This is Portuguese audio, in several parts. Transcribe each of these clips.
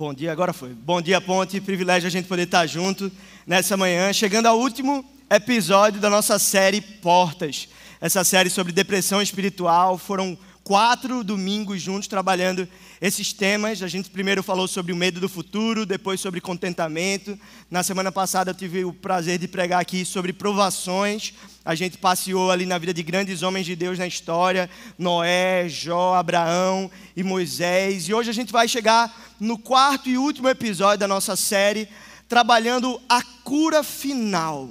Bom dia, agora foi. Bom dia, Ponte. Privilégio a gente poder estar junto nessa manhã, chegando ao último episódio da nossa série Portas. Essa série sobre depressão espiritual. Foram quatro domingos juntos trabalhando esses temas. A gente primeiro falou sobre o medo do futuro, depois sobre contentamento. Na semana passada eu tive o prazer de pregar aqui sobre provações. A gente passeou ali na vida de grandes homens de Deus na história: Noé, Jó, Abraão e Moisés. E hoje a gente vai chegar no quarto e último episódio da nossa série, trabalhando a cura final.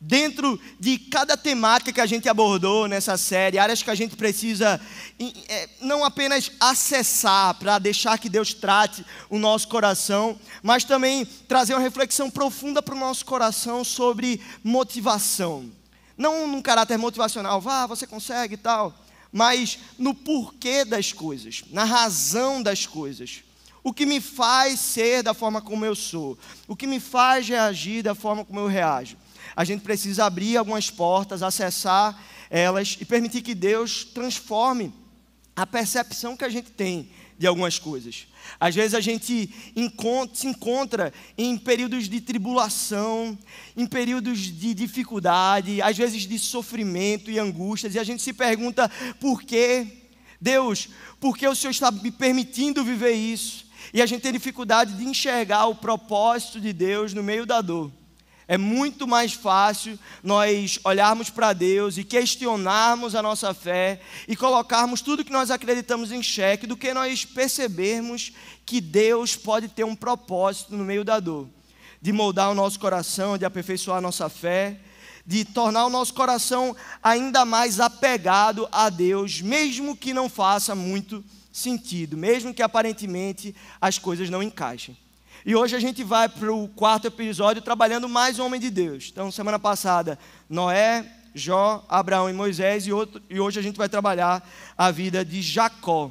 Dentro de cada temática que a gente abordou nessa série, áreas que a gente precisa é, não apenas acessar para deixar que Deus trate o nosso coração, mas também trazer uma reflexão profunda para o nosso coração sobre motivação. Não num caráter motivacional, vá, você consegue e tal, mas no porquê das coisas, na razão das coisas. O que me faz ser da forma como eu sou, o que me faz reagir da forma como eu reajo. A gente precisa abrir algumas portas, acessar elas e permitir que Deus transforme a percepção que a gente tem de algumas coisas. Às vezes a gente encontra, se encontra em períodos de tribulação, em períodos de dificuldade, às vezes de sofrimento e angústias, e a gente se pergunta por quê? Deus, por que o Senhor está me permitindo viver isso? E a gente tem dificuldade de enxergar o propósito de Deus no meio da dor. É muito mais fácil nós olharmos para Deus e questionarmos a nossa fé e colocarmos tudo que nós acreditamos em xeque do que nós percebermos que Deus pode ter um propósito no meio da dor, de moldar o nosso coração, de aperfeiçoar a nossa fé, de tornar o nosso coração ainda mais apegado a Deus, mesmo que não faça muito sentido, mesmo que aparentemente as coisas não encaixem. E hoje a gente vai para o quarto episódio trabalhando mais um homem de Deus. Então, semana passada, Noé, Jó, Abraão e Moisés, e, outro, e hoje a gente vai trabalhar a vida de Jacó.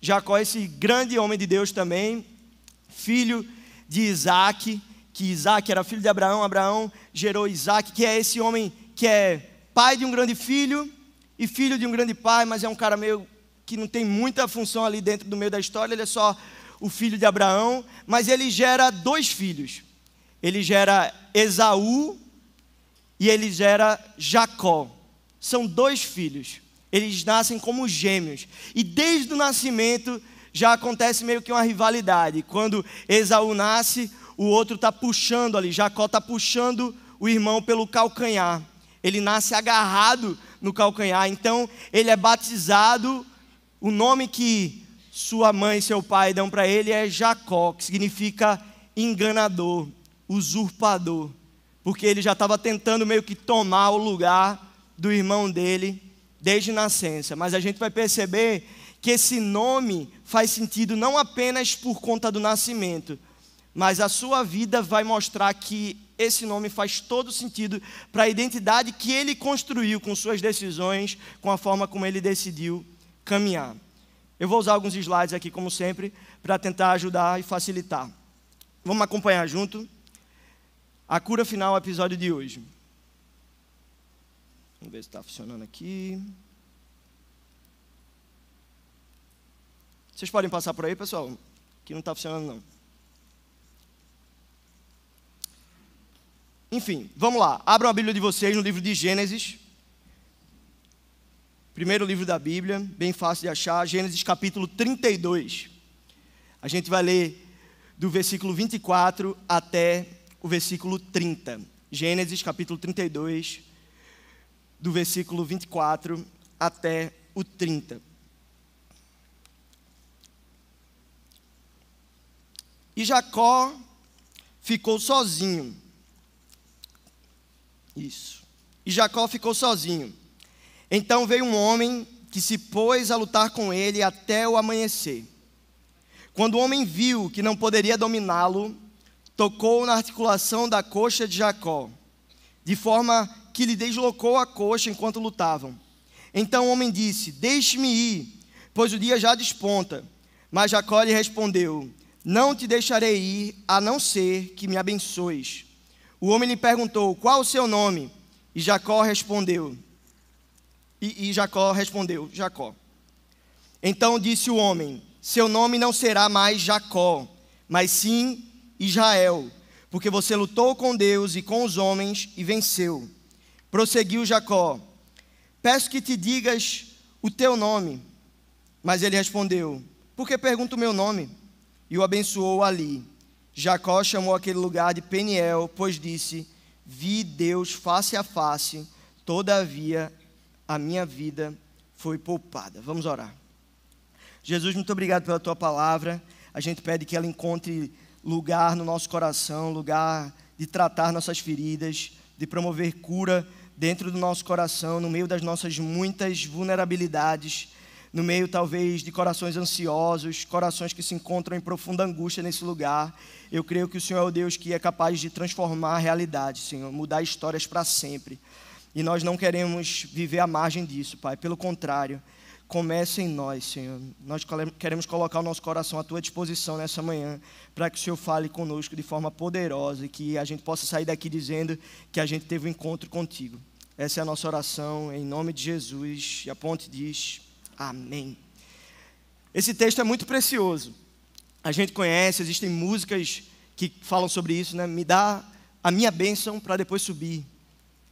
Jacó, esse grande homem de Deus também, filho de Isaac, que Isaac era filho de Abraão, Abraão gerou Isaac, que é esse homem que é pai de um grande filho e filho de um grande pai, mas é um cara meio que não tem muita função ali dentro do meio da história, ele é só o filho de Abraão, mas ele gera dois filhos. Ele gera Esaú e ele gera Jacó. São dois filhos. Eles nascem como gêmeos. E desde o nascimento já acontece meio que uma rivalidade. Quando Esaú nasce, o outro está puxando ali. Jacó está puxando o irmão pelo calcanhar. Ele nasce agarrado no calcanhar. Então ele é batizado. O nome que sua mãe e seu pai dão para ele é Jacó, que significa enganador, usurpador, porque ele já estava tentando meio que tomar o lugar do irmão dele desde nascença. Mas a gente vai perceber que esse nome faz sentido não apenas por conta do nascimento, mas a sua vida vai mostrar que esse nome faz todo sentido para a identidade que ele construiu com suas decisões, com a forma como ele decidiu caminhar. Eu vou usar alguns slides aqui, como sempre, para tentar ajudar e facilitar. Vamos acompanhar junto a cura final, episódio de hoje. Vamos ver se está funcionando aqui. Vocês podem passar por aí, pessoal? Que não está funcionando, não. Enfim, vamos lá. Abram a Bíblia de vocês no livro de Gênesis. Primeiro livro da Bíblia, bem fácil de achar, Gênesis capítulo 32. A gente vai ler do versículo 24 até o versículo 30. Gênesis capítulo 32, do versículo 24 até o 30. E Jacó ficou sozinho. Isso. E Jacó ficou sozinho. Então veio um homem que se pôs a lutar com ele até o amanhecer. Quando o homem viu que não poderia dominá-lo, tocou na articulação da coxa de Jacó, de forma que lhe deslocou a coxa enquanto lutavam. Então o homem disse: Deixe-me ir, pois o dia já desponta. Mas Jacó lhe respondeu: Não te deixarei ir, a não ser que me abençoes. O homem lhe perguntou: Qual o seu nome? E Jacó respondeu: e, e Jacó respondeu: Jacó. Então disse o homem: Seu nome não será mais Jacó, mas sim Israel, porque você lutou com Deus e com os homens e venceu. Prosseguiu Jacó: Peço que te digas o teu nome. Mas ele respondeu: Por que pergunta o meu nome? E o abençoou ali. Jacó chamou aquele lugar de Peniel, pois disse: Vi Deus face a face, todavia a minha vida foi poupada. Vamos orar. Jesus, muito obrigado pela tua palavra. A gente pede que ela encontre lugar no nosso coração, lugar de tratar nossas feridas, de promover cura dentro do nosso coração, no meio das nossas muitas vulnerabilidades, no meio talvez de corações ansiosos, corações que se encontram em profunda angústia nesse lugar. Eu creio que o Senhor é o Deus que é capaz de transformar a realidade, Senhor, mudar histórias para sempre. E nós não queremos viver à margem disso, Pai. Pelo contrário, comece em nós, Senhor. Nós queremos colocar o nosso coração à tua disposição nessa manhã, para que o Senhor fale conosco de forma poderosa e que a gente possa sair daqui dizendo que a gente teve um encontro contigo. Essa é a nossa oração, em nome de Jesus. E a ponte diz: Amém. Esse texto é muito precioso. A gente conhece, existem músicas que falam sobre isso, né? Me dá a minha bênção para depois subir.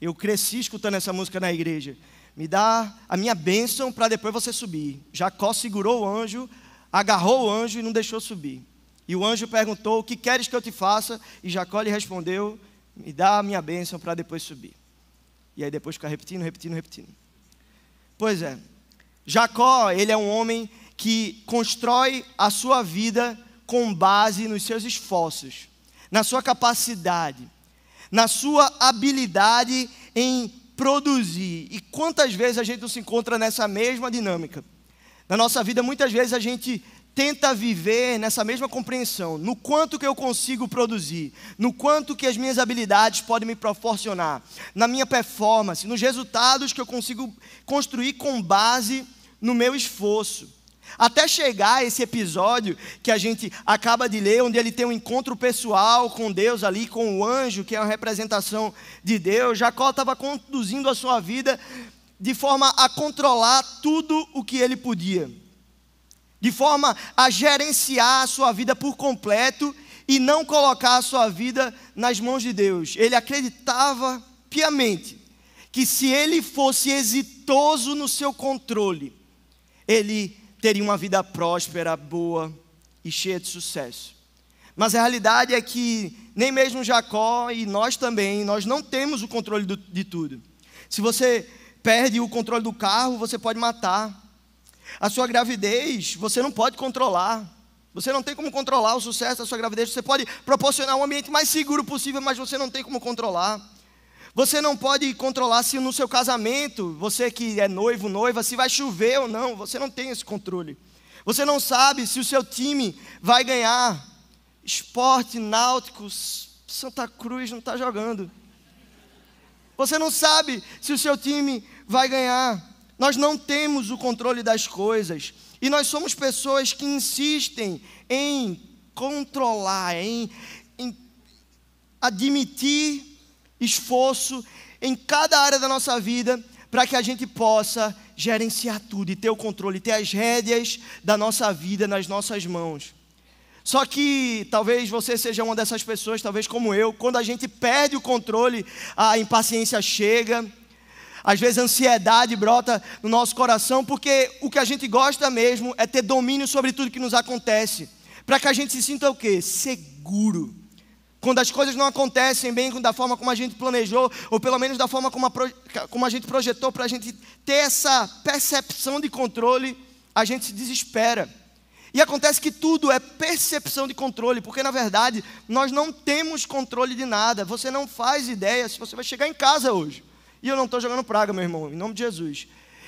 Eu cresci escutando essa música na igreja me dá a minha bênção para depois você subir. Jacó segurou o anjo, agarrou o anjo e não deixou subir. E o anjo perguntou: O que queres que eu te faça? E Jacó lhe respondeu: Me dá a minha bênção para depois subir. E aí depois fica repetindo, repetindo, repetindo. Pois é, Jacó, ele é um homem que constrói a sua vida com base nos seus esforços, na sua capacidade, na sua habilidade em produzir. E quantas vezes a gente não se encontra nessa mesma dinâmica? Na nossa vida, muitas vezes a gente tenta viver nessa mesma compreensão, no quanto que eu consigo produzir, no quanto que as minhas habilidades podem me proporcionar, na minha performance, nos resultados que eu consigo construir com base no meu esforço. Até chegar esse episódio que a gente acaba de ler, onde ele tem um encontro pessoal com Deus ali, com o anjo, que é uma representação de Deus, Jacó estava conduzindo a sua vida de forma a controlar tudo o que ele podia, de forma a gerenciar a sua vida por completo e não colocar a sua vida nas mãos de Deus. Ele acreditava piamente que se ele fosse exitoso no seu controle, ele teria uma vida próspera, boa e cheia de sucesso. Mas a realidade é que nem mesmo Jacó e nós também, nós não temos o controle do, de tudo. Se você perde o controle do carro, você pode matar. A sua gravidez, você não pode controlar. Você não tem como controlar o sucesso da sua gravidez. Você pode proporcionar um ambiente mais seguro possível, mas você não tem como controlar. Você não pode controlar se no seu casamento, você que é noivo, noiva, se vai chover ou não. Você não tem esse controle. Você não sabe se o seu time vai ganhar. Esporte, náuticos, Santa Cruz não está jogando. Você não sabe se o seu time vai ganhar. Nós não temos o controle das coisas. E nós somos pessoas que insistem em controlar, em, em admitir esforço em cada área da nossa vida para que a gente possa gerenciar tudo e ter o controle, ter as rédeas da nossa vida nas nossas mãos. Só que talvez você seja uma dessas pessoas, talvez como eu, quando a gente perde o controle, a impaciência chega, às vezes a ansiedade brota no nosso coração, porque o que a gente gosta mesmo é ter domínio sobre tudo que nos acontece, para que a gente se sinta o quê? Seguro quando as coisas não acontecem bem da forma como a gente planejou, ou pelo menos da forma como a, como a gente projetou, para a gente ter essa percepção de controle, a gente se desespera. E acontece que tudo é percepção de controle, porque na verdade nós não temos controle de nada. Você não faz ideia se você vai chegar em casa hoje. E eu não estou jogando praga, meu irmão, em nome de Jesus.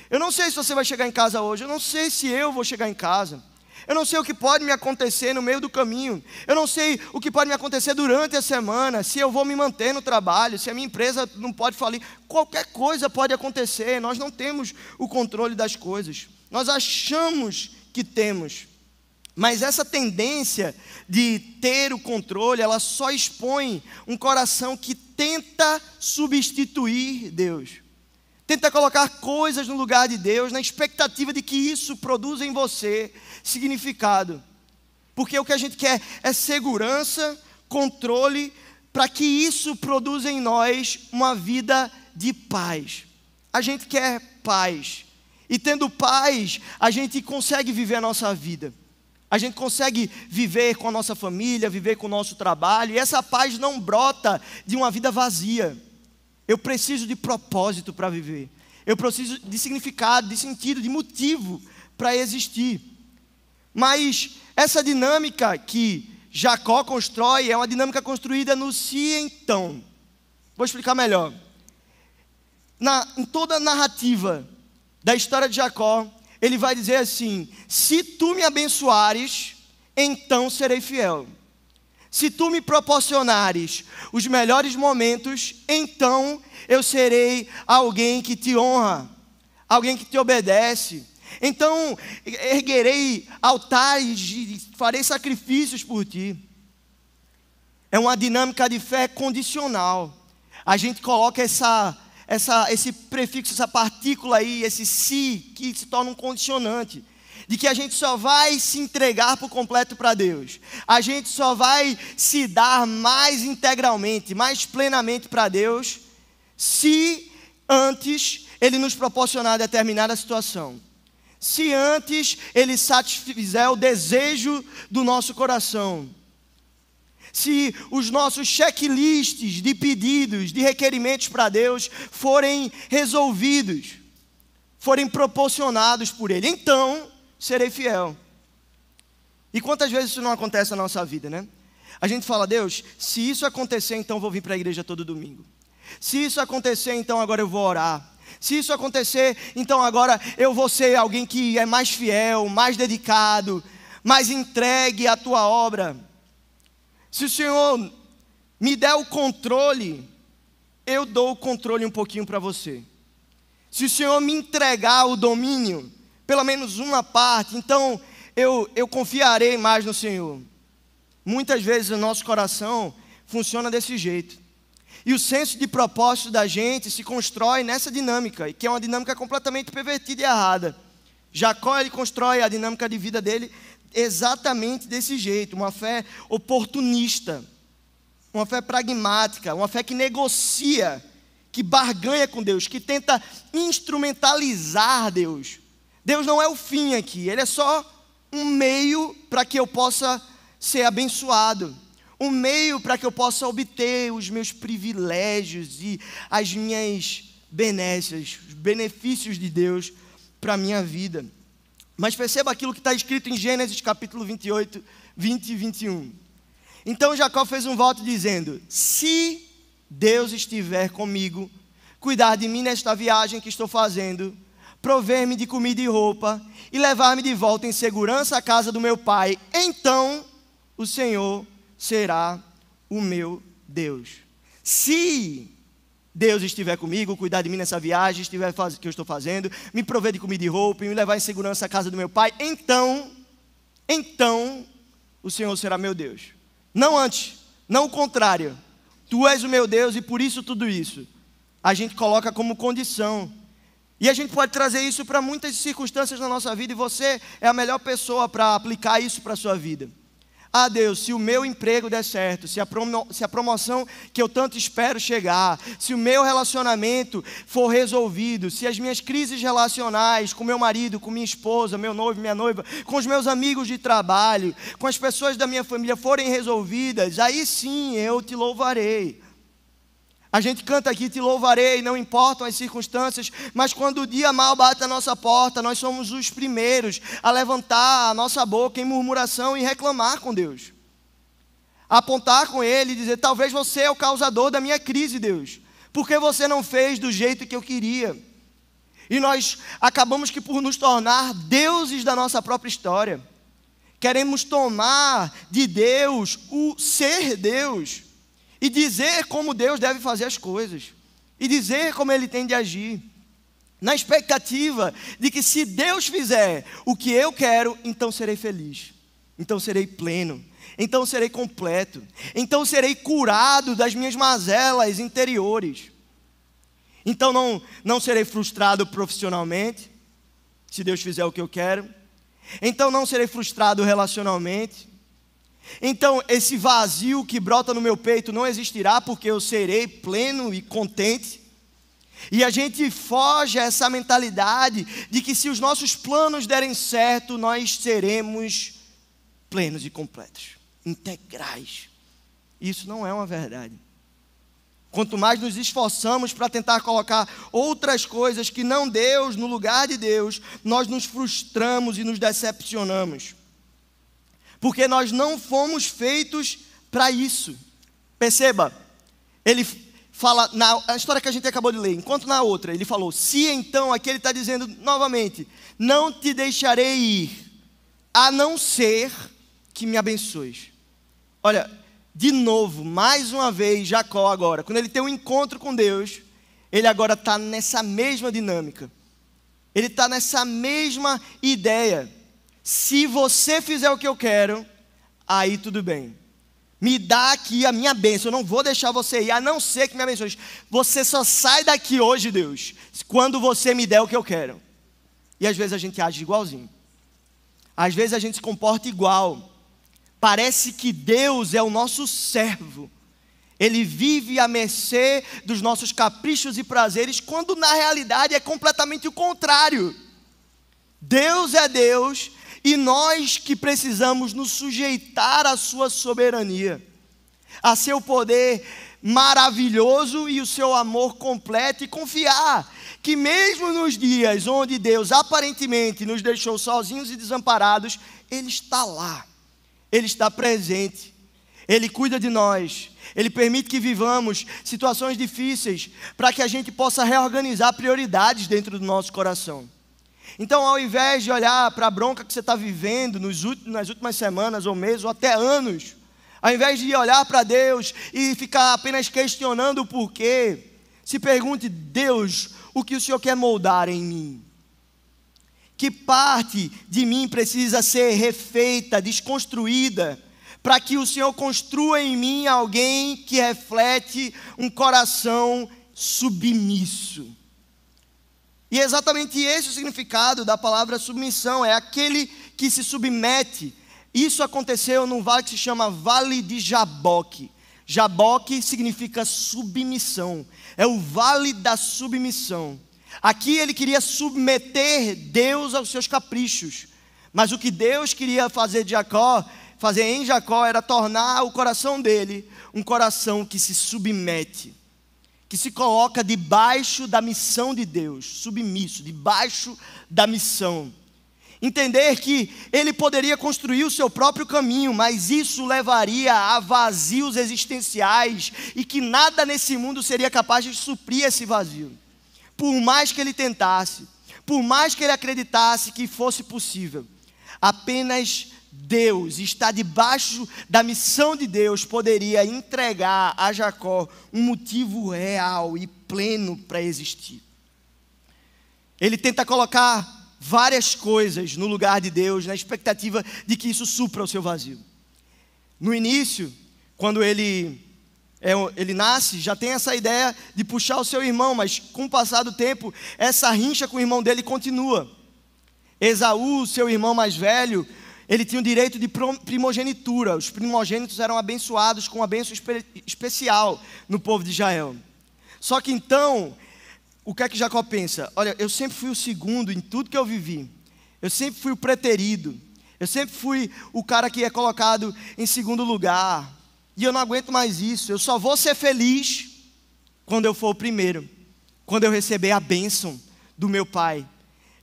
Eu não sei se você vai chegar em casa hoje, eu não sei se eu vou chegar em casa. Eu não sei o que pode me acontecer no meio do caminho. Eu não sei o que pode me acontecer durante a semana, se eu vou me manter no trabalho, se a minha empresa não pode falir. Qualquer coisa pode acontecer. Nós não temos o controle das coisas. Nós achamos que temos. Mas essa tendência de ter o controle, ela só expõe um coração que tenta substituir Deus. Tenta colocar coisas no lugar de Deus, na expectativa de que isso produza em você significado. Porque o que a gente quer é segurança, controle, para que isso produza em nós uma vida de paz. A gente quer paz. E tendo paz, a gente consegue viver a nossa vida. A gente consegue viver com a nossa família, viver com o nosso trabalho, e essa paz não brota de uma vida vazia. Eu preciso de propósito para viver. Eu preciso de significado, de sentido, de motivo para existir. Mas essa dinâmica que Jacó constrói é uma dinâmica construída no se então. Vou explicar melhor. Na, em toda a narrativa da história de Jacó, ele vai dizer assim: Se tu me abençoares, então serei fiel. Se tu me proporcionares os melhores momentos, então eu serei alguém que te honra, alguém que te obedece. Então erguerei altares e farei sacrifícios por ti. É uma dinâmica de fé condicional. A gente coloca essa essa, esse prefixo, essa partícula aí, esse si, que se torna um condicionante. De que a gente só vai se entregar por completo para Deus. A gente só vai se dar mais integralmente, mais plenamente para Deus, se antes Ele nos proporcionar determinada situação. Se antes Ele satisfizer o desejo do nosso coração se os nossos checklists de pedidos, de requerimentos para Deus forem resolvidos, forem proporcionados por Ele, então serei fiel. E quantas vezes isso não acontece na nossa vida, né? A gente fala, Deus, se isso acontecer, então vou vir para a igreja todo domingo. Se isso acontecer, então agora eu vou orar. Se isso acontecer, então agora eu vou ser alguém que é mais fiel, mais dedicado, mais entregue à tua obra. Se o Senhor me der o controle, eu dou o controle um pouquinho para você. Se o Senhor me entregar o domínio, pelo menos uma parte, então eu, eu confiarei mais no Senhor. Muitas vezes o nosso coração funciona desse jeito. E o senso de propósito da gente se constrói nessa dinâmica, que é uma dinâmica completamente pervertida e errada. Jacó ele constrói a dinâmica de vida dele exatamente desse jeito, uma fé oportunista, uma fé pragmática, uma fé que negocia, que barganha com Deus, que tenta instrumentalizar Deus. Deus não é o fim aqui, Ele é só um meio para que eu possa ser abençoado, um meio para que eu possa obter os meus privilégios e as minhas benécias, os benefícios de Deus para a minha vida. Mas perceba aquilo que está escrito em Gênesis capítulo 28, 20 e 21. Então Jacó fez um voto dizendo: Se Deus estiver comigo, cuidar de mim nesta viagem que estou fazendo, prover-me de comida e roupa e levar-me de volta em segurança à casa do meu pai, então o Senhor será o meu Deus. Se Deus estiver comigo, cuidar de mim nessa viagem estiver faz... que eu estou fazendo, me prover de comida e roupa e me levar em segurança à casa do meu pai, então, então, o Senhor será meu Deus. Não antes, não o contrário. Tu és o meu Deus e por isso tudo isso. A gente coloca como condição. E a gente pode trazer isso para muitas circunstâncias na nossa vida e você é a melhor pessoa para aplicar isso para a sua vida. Ah, Deus, se o meu emprego der certo, se a, promo se a promoção que eu tanto espero chegar, se o meu relacionamento for resolvido, se as minhas crises relacionais com meu marido, com minha esposa, meu noivo, minha noiva, com os meus amigos de trabalho, com as pessoas da minha família forem resolvidas, aí sim eu te louvarei. A gente canta aqui, te louvarei, não importam as circunstâncias, mas quando o dia mal bate a nossa porta, nós somos os primeiros a levantar a nossa boca em murmuração e reclamar com Deus. apontar com Ele e dizer: talvez você é o causador da minha crise, Deus, porque você não fez do jeito que eu queria. E nós acabamos que por nos tornar deuses da nossa própria história. Queremos tomar de Deus o ser Deus e dizer como Deus deve fazer as coisas, e dizer como Ele tem de agir, na expectativa de que se Deus fizer o que eu quero, então serei feliz, então serei pleno, então serei completo, então serei curado das minhas mazelas interiores. Então não, não serei frustrado profissionalmente, se Deus fizer o que eu quero. Então não serei frustrado relacionalmente, Então, esse vazio que brota no meu peito não existirá, porque eu serei pleno e contente. E a gente foge a essa mentalidade de que se os nossos planos derem certo, nós seremos plenos e completos, integrais. Isso não é uma verdade. Quanto mais nos esforçamos para tentar colocar outras coisas que não Deus no lugar de Deus, nós nos frustramos e nos decepcionamos. Porque nós não fomos feitos para isso. Perceba, ele fala, na a história que a gente acabou de ler, enquanto na outra, ele falou: Se então, aqui ele está dizendo novamente: Não te deixarei ir, a não ser que me abençoes. Olha, de novo, mais uma vez, Jacó agora, quando ele tem um encontro com Deus, ele agora está nessa mesma dinâmica. Ele está nessa mesma ideia. Se você fizer o que eu quero, aí tudo bem. Me dá aqui a minha bênção. Eu não vou deixar você ir, a não ser que me abençoe. Você só sai daqui hoje, Deus, quando você me der o que eu quero. E às vezes a gente age igualzinho. Às vezes a gente se comporta igual. Parece que Deus é o nosso servo. Ele vive à mercê dos nossos caprichos e prazeres, quando na realidade é completamente o contrário. Deus é Deus e nós que precisamos nos sujeitar à Sua soberania, a seu poder maravilhoso e o seu amor completo e confiar que, mesmo nos dias onde Deus aparentemente nos deixou sozinhos e desamparados, Ele está lá ele está presente, Ele cuida de nós, Ele permite que vivamos situações difíceis para que a gente possa reorganizar prioridades dentro do nosso coração. Então, ao invés de olhar para a bronca que você está vivendo nos últimos, nas últimas semanas ou meses ou até anos, ao invés de olhar para Deus e ficar apenas questionando o porquê, se pergunte: Deus, o que o Senhor quer moldar em mim? Que parte de mim precisa ser refeita, desconstruída, para que o Senhor construa em mim alguém que reflete um coração submisso. E é exatamente esse o significado da palavra submissão, é aquele que se submete. Isso aconteceu num vale que se chama Vale de Jaboque. Jaboque significa submissão, é o vale da submissão. Aqui ele queria submeter Deus aos seus caprichos. Mas o que Deus queria fazer de Jacó, fazer em Jacó, era tornar o coração dele um coração que se submete, que se coloca debaixo da missão de Deus, submisso, debaixo da missão. Entender que ele poderia construir o seu próprio caminho, mas isso levaria a vazios existenciais e que nada nesse mundo seria capaz de suprir esse vazio por mais que ele tentasse, por mais que ele acreditasse que fosse possível, apenas Deus, está debaixo da missão de Deus, poderia entregar a Jacó um motivo real e pleno para existir. Ele tenta colocar várias coisas no lugar de Deus, na expectativa de que isso supra o seu vazio. No início, quando ele é, ele nasce, já tem essa ideia de puxar o seu irmão, mas com o passar do tempo, essa rincha com o irmão dele continua. Esaú, seu irmão mais velho, ele tinha o direito de primogenitura. Os primogênitos eram abençoados com uma bênção espe especial no povo de Israel. Só que então, o que é que Jacó pensa? Olha, eu sempre fui o segundo em tudo que eu vivi. Eu sempre fui o preterido. Eu sempre fui o cara que é colocado em segundo lugar. E eu não aguento mais isso. Eu só vou ser feliz quando eu for o primeiro, quando eu receber a bênção do meu pai.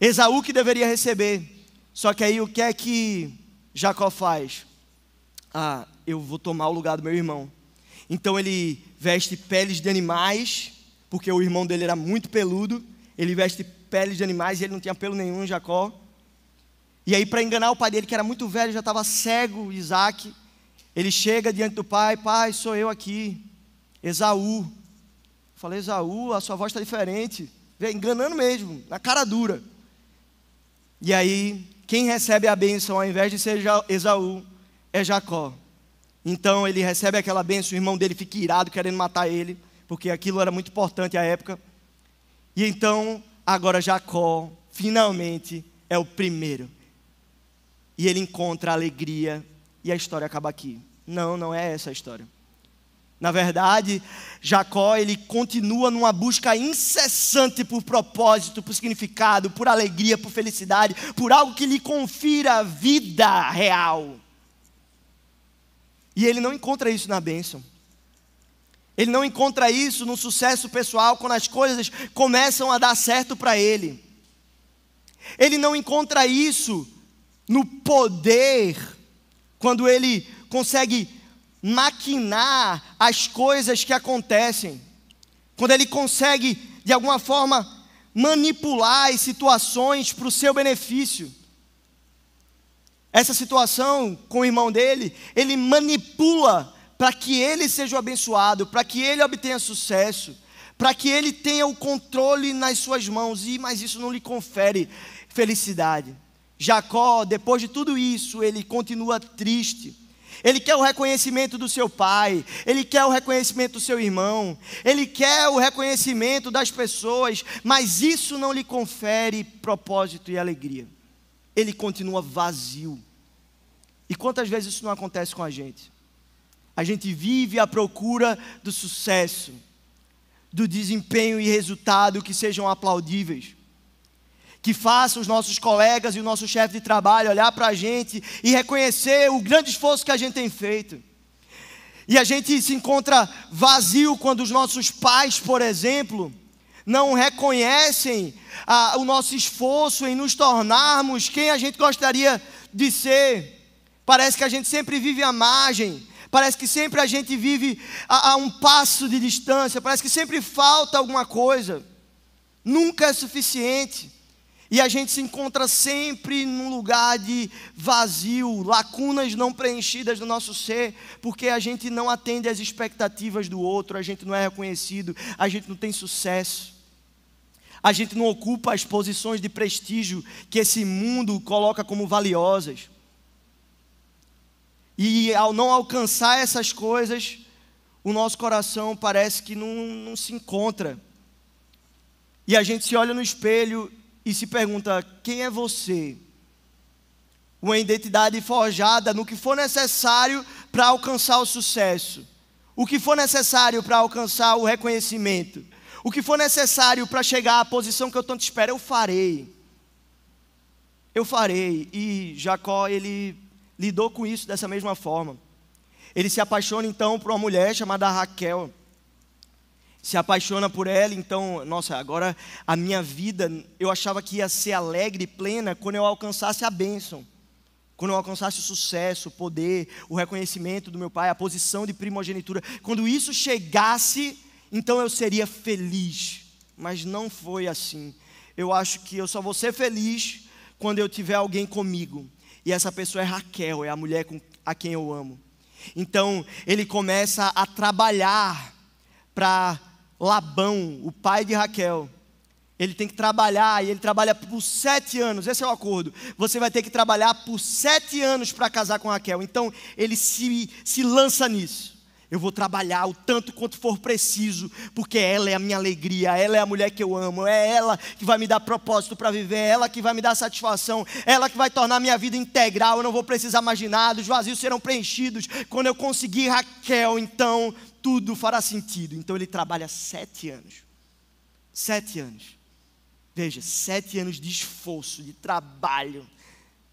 Esaú que deveria receber. Só que aí o que é que Jacó faz? Ah, eu vou tomar o lugar do meu irmão. Então ele veste peles de animais, porque o irmão dele era muito peludo. Ele veste peles de animais e ele não tinha pelo nenhum, Jacó. E aí, para enganar o pai dele, que era muito velho, já estava cego, Isaac, ele chega diante do pai, pai, sou eu aqui, Esaú. Falei, Esaú, a sua voz está diferente. Enganando mesmo, na cara dura. E aí, quem recebe a bênção ao invés de ser Esaú é Jacó. Então ele recebe aquela bênção, o irmão dele fica irado querendo matar ele, porque aquilo era muito importante à época. E então, agora Jacó, finalmente, é o primeiro. E ele encontra alegria e a história acaba aqui. Não, não é essa a história. Na verdade, Jacó ele continua numa busca incessante por propósito, por significado, por alegria, por felicidade, por algo que lhe confira vida real. E ele não encontra isso na bênção. Ele não encontra isso no sucesso pessoal quando as coisas começam a dar certo para ele. Ele não encontra isso no poder quando ele consegue maquinar as coisas que acontecem, quando ele consegue, de alguma forma, manipular as situações para o seu benefício. Essa situação com o irmão dele, ele manipula para que ele seja abençoado, para que ele obtenha sucesso, para que ele tenha o controle nas suas mãos, e mas isso não lhe confere felicidade. Jacó, depois de tudo isso, ele continua triste ele quer o reconhecimento do seu pai, ele quer o reconhecimento do seu irmão, ele quer o reconhecimento das pessoas, mas isso não lhe confere propósito e alegria. Ele continua vazio. E quantas vezes isso não acontece com a gente? A gente vive à procura do sucesso, do desempenho e resultado que sejam aplaudíveis que faça os nossos colegas e o nosso chefe de trabalho olhar para a gente e reconhecer o grande esforço que a gente tem feito. E a gente se encontra vazio quando os nossos pais, por exemplo, não reconhecem o nosso esforço em nos tornarmos quem a gente gostaria de ser. Parece que a gente sempre vive à margem, parece que sempre a gente vive a, a um passo de distância, parece que sempre falta alguma coisa, nunca é suficiente. E a gente se encontra sempre num lugar de vazio, lacunas não preenchidas do nosso ser, porque a gente não atende às expectativas do outro, a gente não é reconhecido, a gente não tem sucesso. A gente não ocupa as posições de prestígio que esse mundo coloca como valiosas. E ao não alcançar essas coisas, o nosso coração parece que não, não se encontra. E a gente se olha no espelho e se pergunta: quem é você? Uma identidade forjada no que for necessário para alcançar o sucesso, o que for necessário para alcançar o reconhecimento, o que for necessário para chegar à posição que eu tanto espero, eu farei. Eu farei. E Jacó, ele lidou com isso dessa mesma forma. Ele se apaixona então por uma mulher chamada Raquel se apaixona por ela, então, nossa, agora a minha vida, eu achava que ia ser alegre e plena quando eu alcançasse a bênção, quando eu alcançasse o sucesso, o poder, o reconhecimento do meu pai, a posição de primogenitura. Quando isso chegasse, então eu seria feliz. Mas não foi assim. Eu acho que eu só vou ser feliz quando eu tiver alguém comigo. E essa pessoa é Raquel, é a mulher com, a quem eu amo. Então ele começa a trabalhar para Labão, o pai de Raquel, ele tem que trabalhar e ele trabalha por sete anos. Esse é o acordo. Você vai ter que trabalhar por sete anos para casar com Raquel. Então ele se, se lança nisso. Eu vou trabalhar o tanto quanto for preciso, porque ela é a minha alegria, ela é a mulher que eu amo, é ela que vai me dar propósito para viver, é ela que vai me dar satisfação, é ela que vai tornar minha vida integral. Eu não vou precisar mais de nada, os vazios serão preenchidos. Quando eu conseguir Raquel, então tudo fará sentido. Então ele trabalha sete anos. Sete anos. Veja, sete anos de esforço, de trabalho,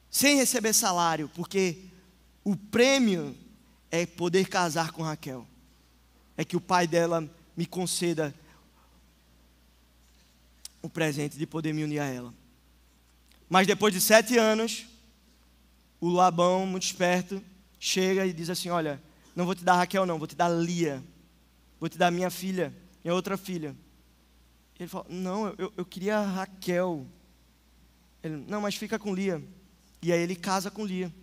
sem receber salário, porque o prêmio é poder casar com Raquel. É que o pai dela me conceda o presente de poder me unir a ela. Mas depois de sete anos, o Labão, muito esperto, chega e diz assim: Olha, não vou te dar Raquel, não, vou te dar Lia. Vou te dar minha filha, minha outra filha. Ele fala: Não, eu, eu queria Raquel. Ele, não, mas fica com Lia. E aí ele casa com Lia.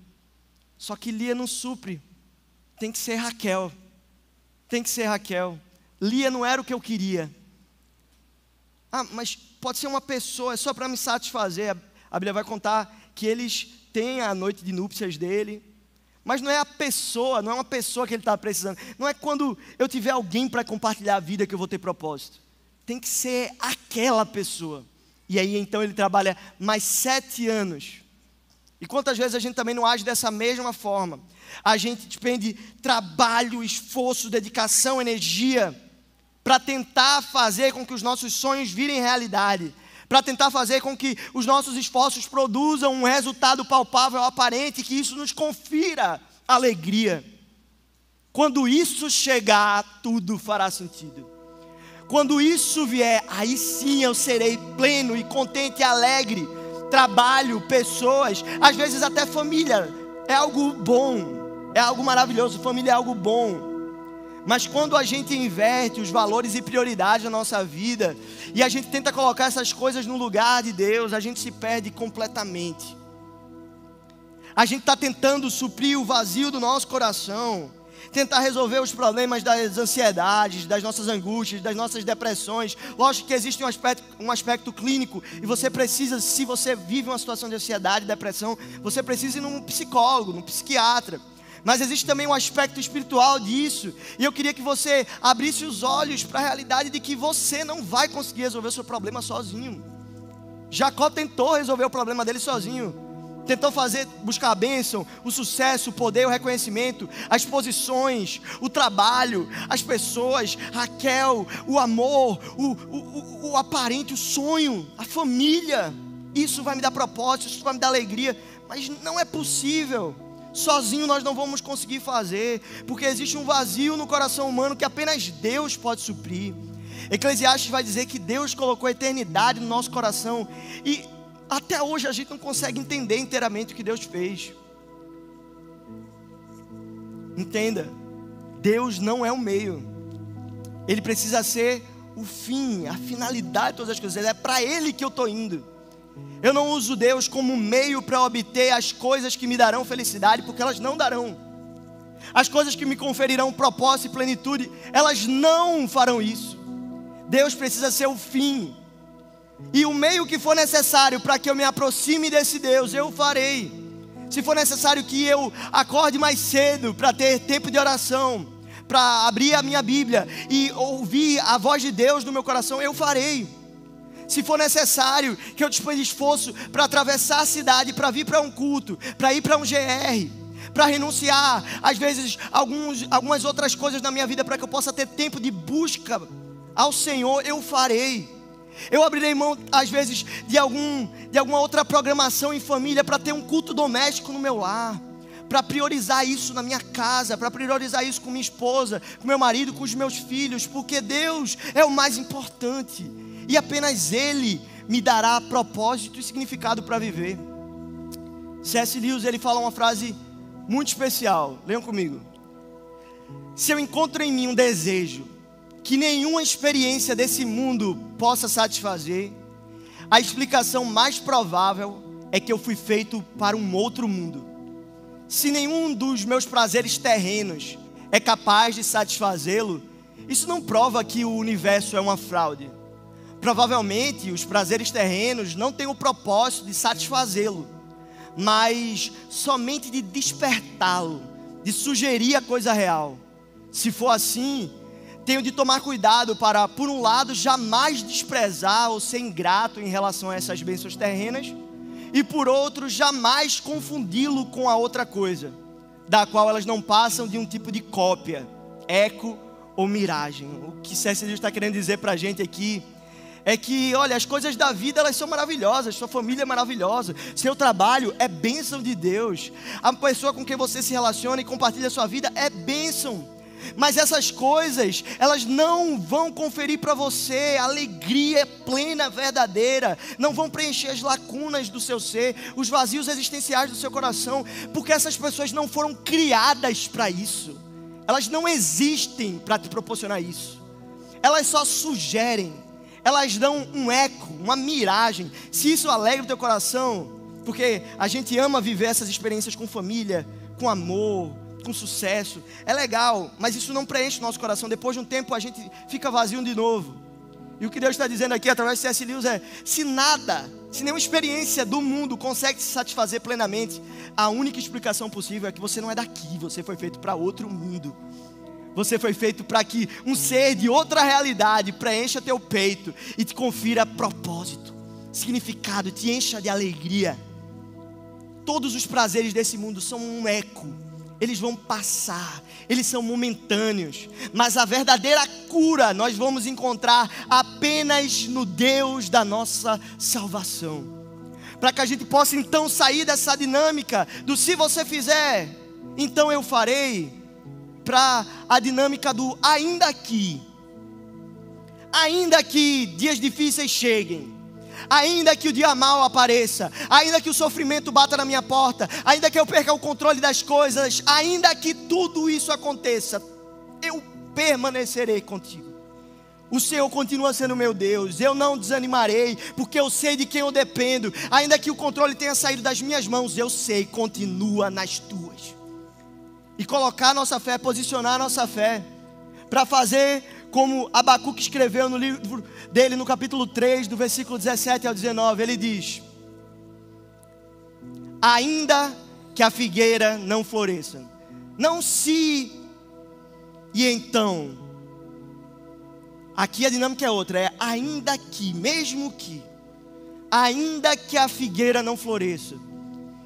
Só que Lia não supre. Tem que ser Raquel. Tem que ser Raquel. Lia não era o que eu queria. Ah, mas pode ser uma pessoa, é só para me satisfazer. A Bíblia vai contar que eles têm a noite de núpcias dele, mas não é a pessoa, não é uma pessoa que ele está precisando. Não é quando eu tiver alguém para compartilhar a vida que eu vou ter propósito. Tem que ser aquela pessoa. E aí então ele trabalha mais sete anos E quantas vezes a gente também não age dessa mesma forma? A gente despende trabalho, esforço, dedicação, energia para tentar fazer com que os nossos sonhos virem realidade, para tentar fazer com que os nossos esforços produzam um resultado palpável, aparente, que isso nos confira alegria. Quando isso chegar, tudo fará sentido. Quando isso vier, aí sim eu serei pleno e contente e alegre. Trabalho, pessoas, às vezes até família, é algo bom, é algo maravilhoso. Família é algo bom. Mas quando a gente inverte os valores e prioridades da nossa vida e a gente tenta colocar essas coisas no lugar de Deus, a gente se perde completamente. A gente está tentando suprir o vazio do nosso coração, tentar resolver os problemas das ansiedades, das nossas angústias, das nossas depressões. Lógico que existe um aspecto, um aspecto clínico e você precisa, se você vive uma situação de ansiedade, depressão, você precisa ir num psicólogo, num psiquiatra. Mas existe também um aspecto espiritual disso. E eu queria que você abrisse os olhos para a realidade de que você não vai conseguir resolver o seu problema sozinho. Jacó tentou resolver o problema dele sozinho. Tentou fazer, buscar a bênção, o sucesso, o poder, o reconhecimento, as posições, o trabalho, as pessoas, Raquel, o amor, o, o, o, o aparente, o sonho, a família. Isso vai me dar propósito, isso vai me dar alegria. Mas não é possível. Sozinho nós não vamos conseguir fazer, porque existe um vazio no coração humano que apenas Deus pode suprir. Eclesiastes vai dizer que Deus colocou a eternidade no nosso coração e até hoje a gente não consegue entender inteiramente o que Deus fez. Entenda, Deus não é o meio, Ele precisa ser o fim, a finalidade de todas as coisas, é para Ele que eu estou indo. Eu não uso Deus como meio para obter as coisas que me darão felicidade, porque elas não darão. As coisas que me conferirão propósito e plenitude, elas não farão isso. Deus precisa ser o fim. E o meio que for necessário para que eu me aproxime desse Deus, eu farei. Se for necessário que eu acorde mais cedo para ter tempo de oração, para abrir a minha Bíblia e ouvir a voz de Deus no meu coração, eu farei se for necessário que eu disponha esforço para atravessar a cidade, para vir para um culto, para ir para um GR, para renunciar, às vezes, alguns, algumas outras coisas na minha vida, para que eu possa ter tempo de busca ao Senhor, eu farei. Eu abrirei mão, às vezes, de, algum, de alguma outra programação em família para ter um culto doméstico no meu lar, para priorizar isso na minha casa, para priorizar isso com minha esposa, com meu marido, com os meus filhos, porque Deus é o mais importante e apenas Ele me dará propósito e significado para viver. C.S. Lewis ele fala uma frase muito especial. Leiam comigo. Se eu encontro em mim um desejo que nenhuma experiência desse mundo possa satisfazer, a explicação mais provável é que eu fui feito para um outro mundo. Se nenhum dos meus prazeres terrenos é capaz de satisfazê-lo, isso não prova que o universo é uma fraude. Provavelmente os prazeres terrenos não têm o propósito de satisfazê-lo, mas somente de despertá-lo, de sugerir a coisa real. Se for assim, tenho de tomar cuidado para, por um lado, jamais desprezar ou ser ingrato em relação a essas bênçãos terrenas, e por outro, jamais confundi-lo com a outra coisa, da qual elas não passam de um tipo de cópia, eco ou miragem. O que. Lewis está querendo dizer para a gente aqui é que, olha, as coisas da vida elas são maravilhosas, sua família é maravilhosa, seu trabalho é bênção de Deus, a pessoa com quem você se relaciona e compartilha sua vida é bênção. Mas essas coisas, elas não vão conferir para você alegria plena, verdadeira, não vão preencher as lacunas do seu ser, os vazios existenciais do seu coração, porque essas pessoas não foram criadas para isso, elas não existem para te proporcionar isso, elas só sugerem elas dão um eco, uma miragem. Se isso alegra o teu coração, porque a gente ama viver essas experiências com família, com amor, com sucesso, é legal, mas isso não preenche o nosso coração. Depois de um tempo a gente fica vazio de novo. E o que Deus está dizendo aqui através de C.S. Lewis é: se nada, se nenhuma experiência do mundo consegue te satisfazer plenamente, a única explicação possível é que você não é daqui, você foi feito para outro mundo. Você foi feito para que um ser de outra realidade preencha teu peito e te confira propósito, significado, te encha de alegria. todos os prazeres desse mundo são um eco. Eles vão passar, eles são momentâneos, mas a verdadeira cura nós vamos encontrar apenas no Deus da nossa salvação. Para que a gente possa então sair dessa dinâmica do se você fizer, então eu farei, para a dinâmica do ainda que, ainda que dias difíceis cheguem, ainda que o dia mal apareça, ainda que o sofrimento bata na minha porta, ainda que eu perca o controle das coisas, ainda que tudo isso aconteça, eu permanecerei contigo. O Senhor continua sendo meu Deus, eu não desanimarei, porque eu sei de quem eu dependo, ainda que o controle tenha saído das minhas mãos, eu sei, continua nas tuas. E colocar nossa fé, posicionar nossa fé, para fazer como Abacuque escreveu no livro dele, no capítulo 3, do versículo 17 ao 19, ele diz: Ainda que a figueira não floresça, não se e então, aqui a dinâmica é outra, é ainda que, mesmo que, ainda que a figueira não floresça,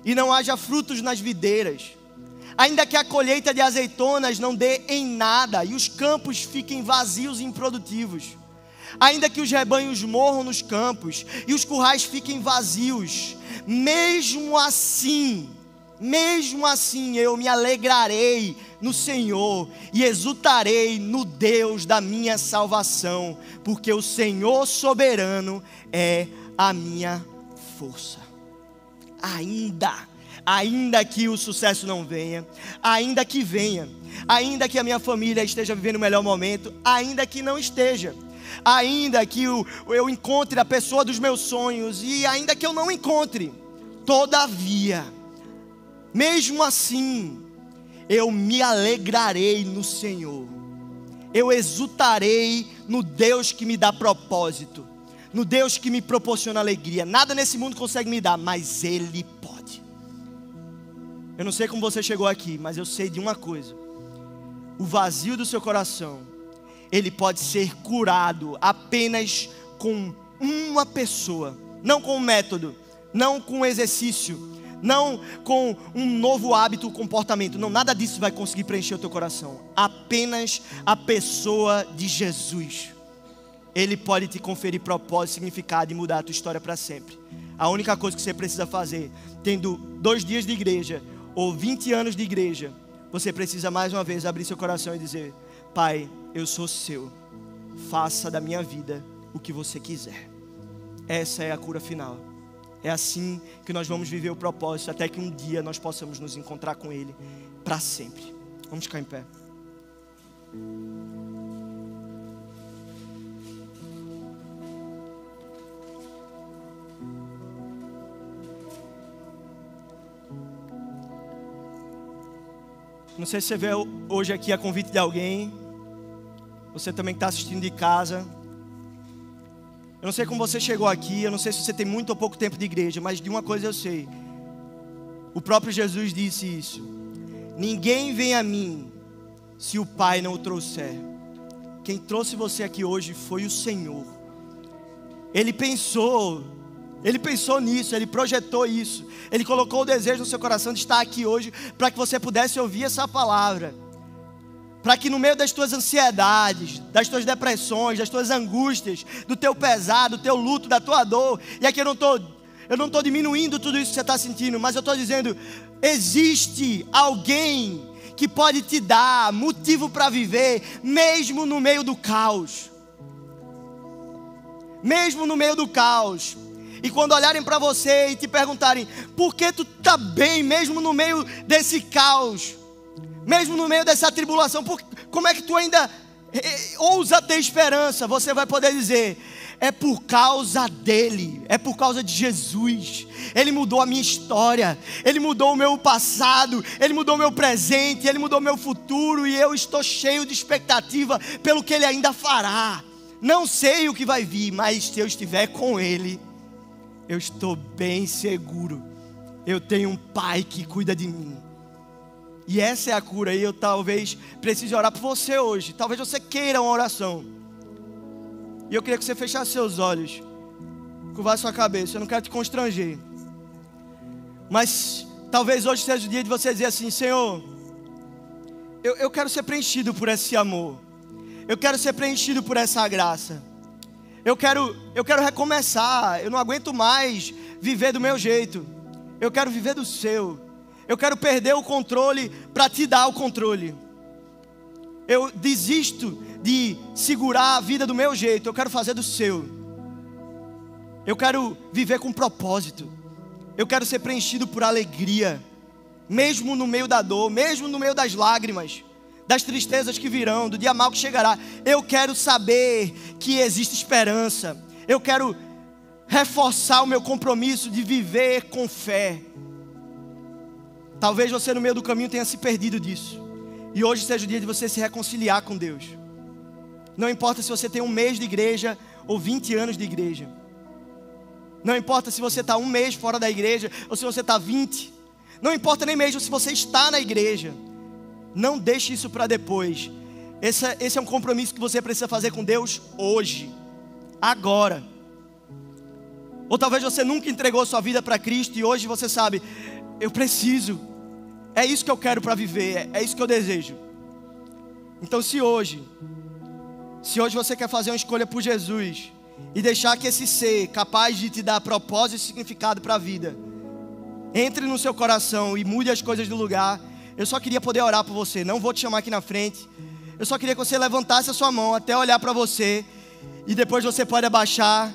e não haja frutos nas videiras, ainda que a colheita de azeitonas não dê em nada e os campos fiquem vazios e improdutivos, ainda que os rebanhos morram nos campos e os currais fiquem vazios, mesmo assim, mesmo assim eu me alegrarei no Senhor e exultarei no Deus da minha salvação, porque o Senhor soberano é a minha força. Ainda ainda que o sucesso não venha, ainda que venha, ainda que a minha família esteja vivendo o melhor momento, ainda que não esteja, ainda que eu, encontre a pessoa dos meus sonhos e ainda que eu não encontre, todavia, mesmo assim, eu me alegrarei no Senhor, eu exultarei no Deus que me dá propósito, no Deus que me proporciona alegria. Nada nesse mundo consegue me dar, mas Ele pode. Eu não sei como você chegou aqui, mas eu sei de uma coisa: o vazio do seu coração, ele pode ser curado apenas com uma pessoa, não com um método, não com um exercício, não com um novo hábito, comportamento. Não, nada disso vai conseguir preencher o teu coração. Apenas a pessoa de Jesus. Ele pode te conferir propósito, significado e mudar a tua história para sempre. A única coisa que você precisa fazer, tendo dois dias de igreja, ou 20 anos de igreja, você precisa mais uma vez abrir seu coração e dizer: Pai, eu sou seu, faça da minha vida o que você quiser. Essa é a cura final. É assim que nós vamos viver o propósito, até que um dia nós possamos nos encontrar com Ele para sempre. Vamos ficar em pé. Não sei se você vê hoje aqui a convite de alguém. Você também que está assistindo de casa. Eu não sei como você chegou aqui. Eu não sei se você tem muito ou pouco tempo de igreja. Mas de uma coisa eu sei. O próprio Jesus disse isso. Ninguém vem a mim se o Pai não o trouxer. Quem trouxe você aqui hoje foi o Senhor. Ele pensou ele pensou nisso, ele projetou isso. Ele colocou o desejo no seu coração de estar aqui hoje para que você pudesse ouvir essa palavra. Para que no meio das tuas ansiedades, das tuas depressões, das tuas angústias, do teu pesado, do teu luto, da tua dor, e aqui eu não estou eu não estou diminuindo tudo isso que você está sentindo, mas eu estou dizendo: existe alguém que pode te dar motivo para viver, mesmo no meio do caos. Mesmo no meio do caos. E quando olharem para você e te perguntarem por que tu tá bem mesmo no meio desse caos, mesmo no meio dessa tribulação, por, como é que tu ainda eh, ousa ter esperança? Você vai poder dizer: é por causa dele, é por causa de Jesus. Ele mudou a minha história, ele mudou o meu passado, ele mudou o meu presente, ele mudou o meu futuro e eu estou cheio de expectativa pelo que ele ainda fará. Não sei o que vai vir, mas se eu estiver com ele, eu estou bem seguro. Eu tenho um pai que cuida de mim. E essa é a cura. E eu talvez precise orar por você hoje. Talvez você queira uma oração. E eu queria que você fechasse seus olhos, curvasse sua cabeça. Eu não quero te constranger. Mas Talvez hoje seja o dia de você dizer assim: Senhor, eu, eu quero ser preenchido por esse amor, eu quero ser preenchido por essa graça, eu quero, eu quero recomeçar, eu não aguento mais viver do meu jeito, eu quero viver do seu, eu quero perder o controle para te dar o controle. Eu desisto de segurar a vida do meu jeito, eu quero fazer do seu. Eu quero viver com propósito. Eu quero ser preenchido por alegria, mesmo no meio da dor, mesmo no meio das lágrimas, das tristezas que virão, do dia mal que chegará. Eu quero saber que existe esperança. Eu quero reforçar o meu compromisso de viver com fé. Talvez você no meio do caminho tenha se perdido disso. E hoje seja o dia de você se reconciliar com Deus. Não importa se você tem um mês de igreja ou 20 anos de igreja. Não importa se você está um mês fora da igreja ou se você está 20. Não importa nem mesmo se você está na igreja. Não deixe isso para depois. Esse, esse é um compromisso que você precisa fazer com Deus hoje, agora. Ou talvez você nunca entregou sua vida para Cristo e hoje você sabe, eu preciso. É isso que eu quero para viver, é isso que eu desejo. Então, se hoje, se hoje você quer fazer uma escolha por Jesus e deixar que esse ser capaz de te dar propósito e significado para a vida, entre no seu coração e mude as coisas do lugar, eu só queria poder orar por você. Não vou te chamar aqui na frente. Eu só queria que você levantasse a sua mão até olhar para você e depois você pode abaixar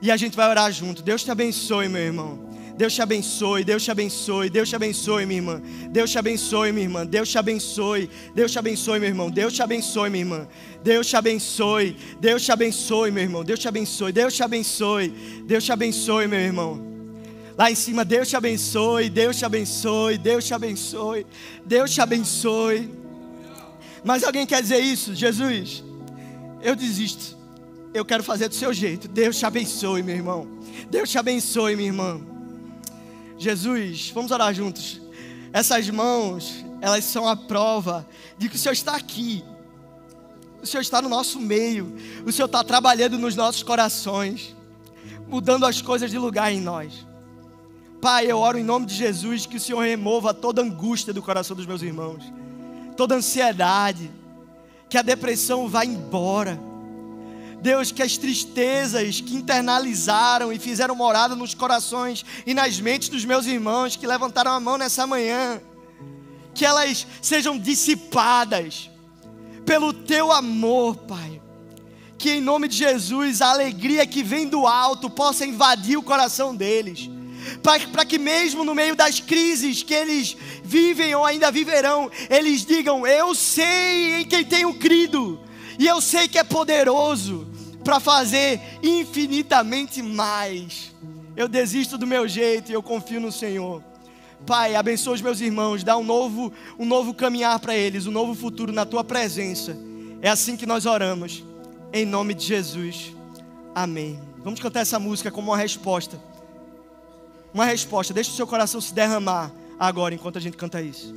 e a gente vai orar junto. Deus te abençoe, meu irmão. Deus te abençoe, Deus te abençoe, Deus te abençoe, minha irmã. Deus te abençoe, minha irmã. Deus te abençoe, Deus te abençoe, meu irmão. Deus te abençoe, minha irmã. Deus te abençoe, Deus te abençoe, meu irmão. Deus te abençoe, Deus te abençoe, Deus te abençoe, meu irmão. Lá em cima, Deus te abençoe, Deus te abençoe, Deus te abençoe, Deus te abençoe. Mas alguém quer dizer isso? Jesus, eu desisto. Eu quero fazer do seu jeito. Deus te abençoe, meu irmão. Deus te abençoe, minha irmã. Jesus, vamos orar juntos. Essas mãos, elas são a prova de que o Senhor está aqui. O Senhor está no nosso meio. O Senhor está trabalhando nos nossos corações, mudando as coisas de lugar em nós. Pai, eu oro em nome de Jesus que o Senhor remova toda angústia do coração dos meus irmãos, toda ansiedade, que a depressão vá embora Deus, que as tristezas que internalizaram e fizeram morada nos corações e nas mentes dos meus irmãos que levantaram a mão nessa manhã, que elas sejam dissipadas pelo teu amor, Pai. Que em nome de Jesus a alegria que vem do alto possa invadir o coração deles para que mesmo no meio das crises que eles vivem ou ainda viverão, eles digam: Eu sei em quem tenho crido, e eu sei que é poderoso, para fazer infinitamente mais. Eu desisto do meu jeito e eu confio no Senhor. Pai, abençoa os meus irmãos, dá um novo, um novo caminhar para eles, um novo futuro na tua presença. É assim que nós oramos, em nome de Jesus. Amém. Vamos cantar essa música como uma resposta. Uma resposta, deixa o seu coração se derramar agora enquanto a gente canta isso.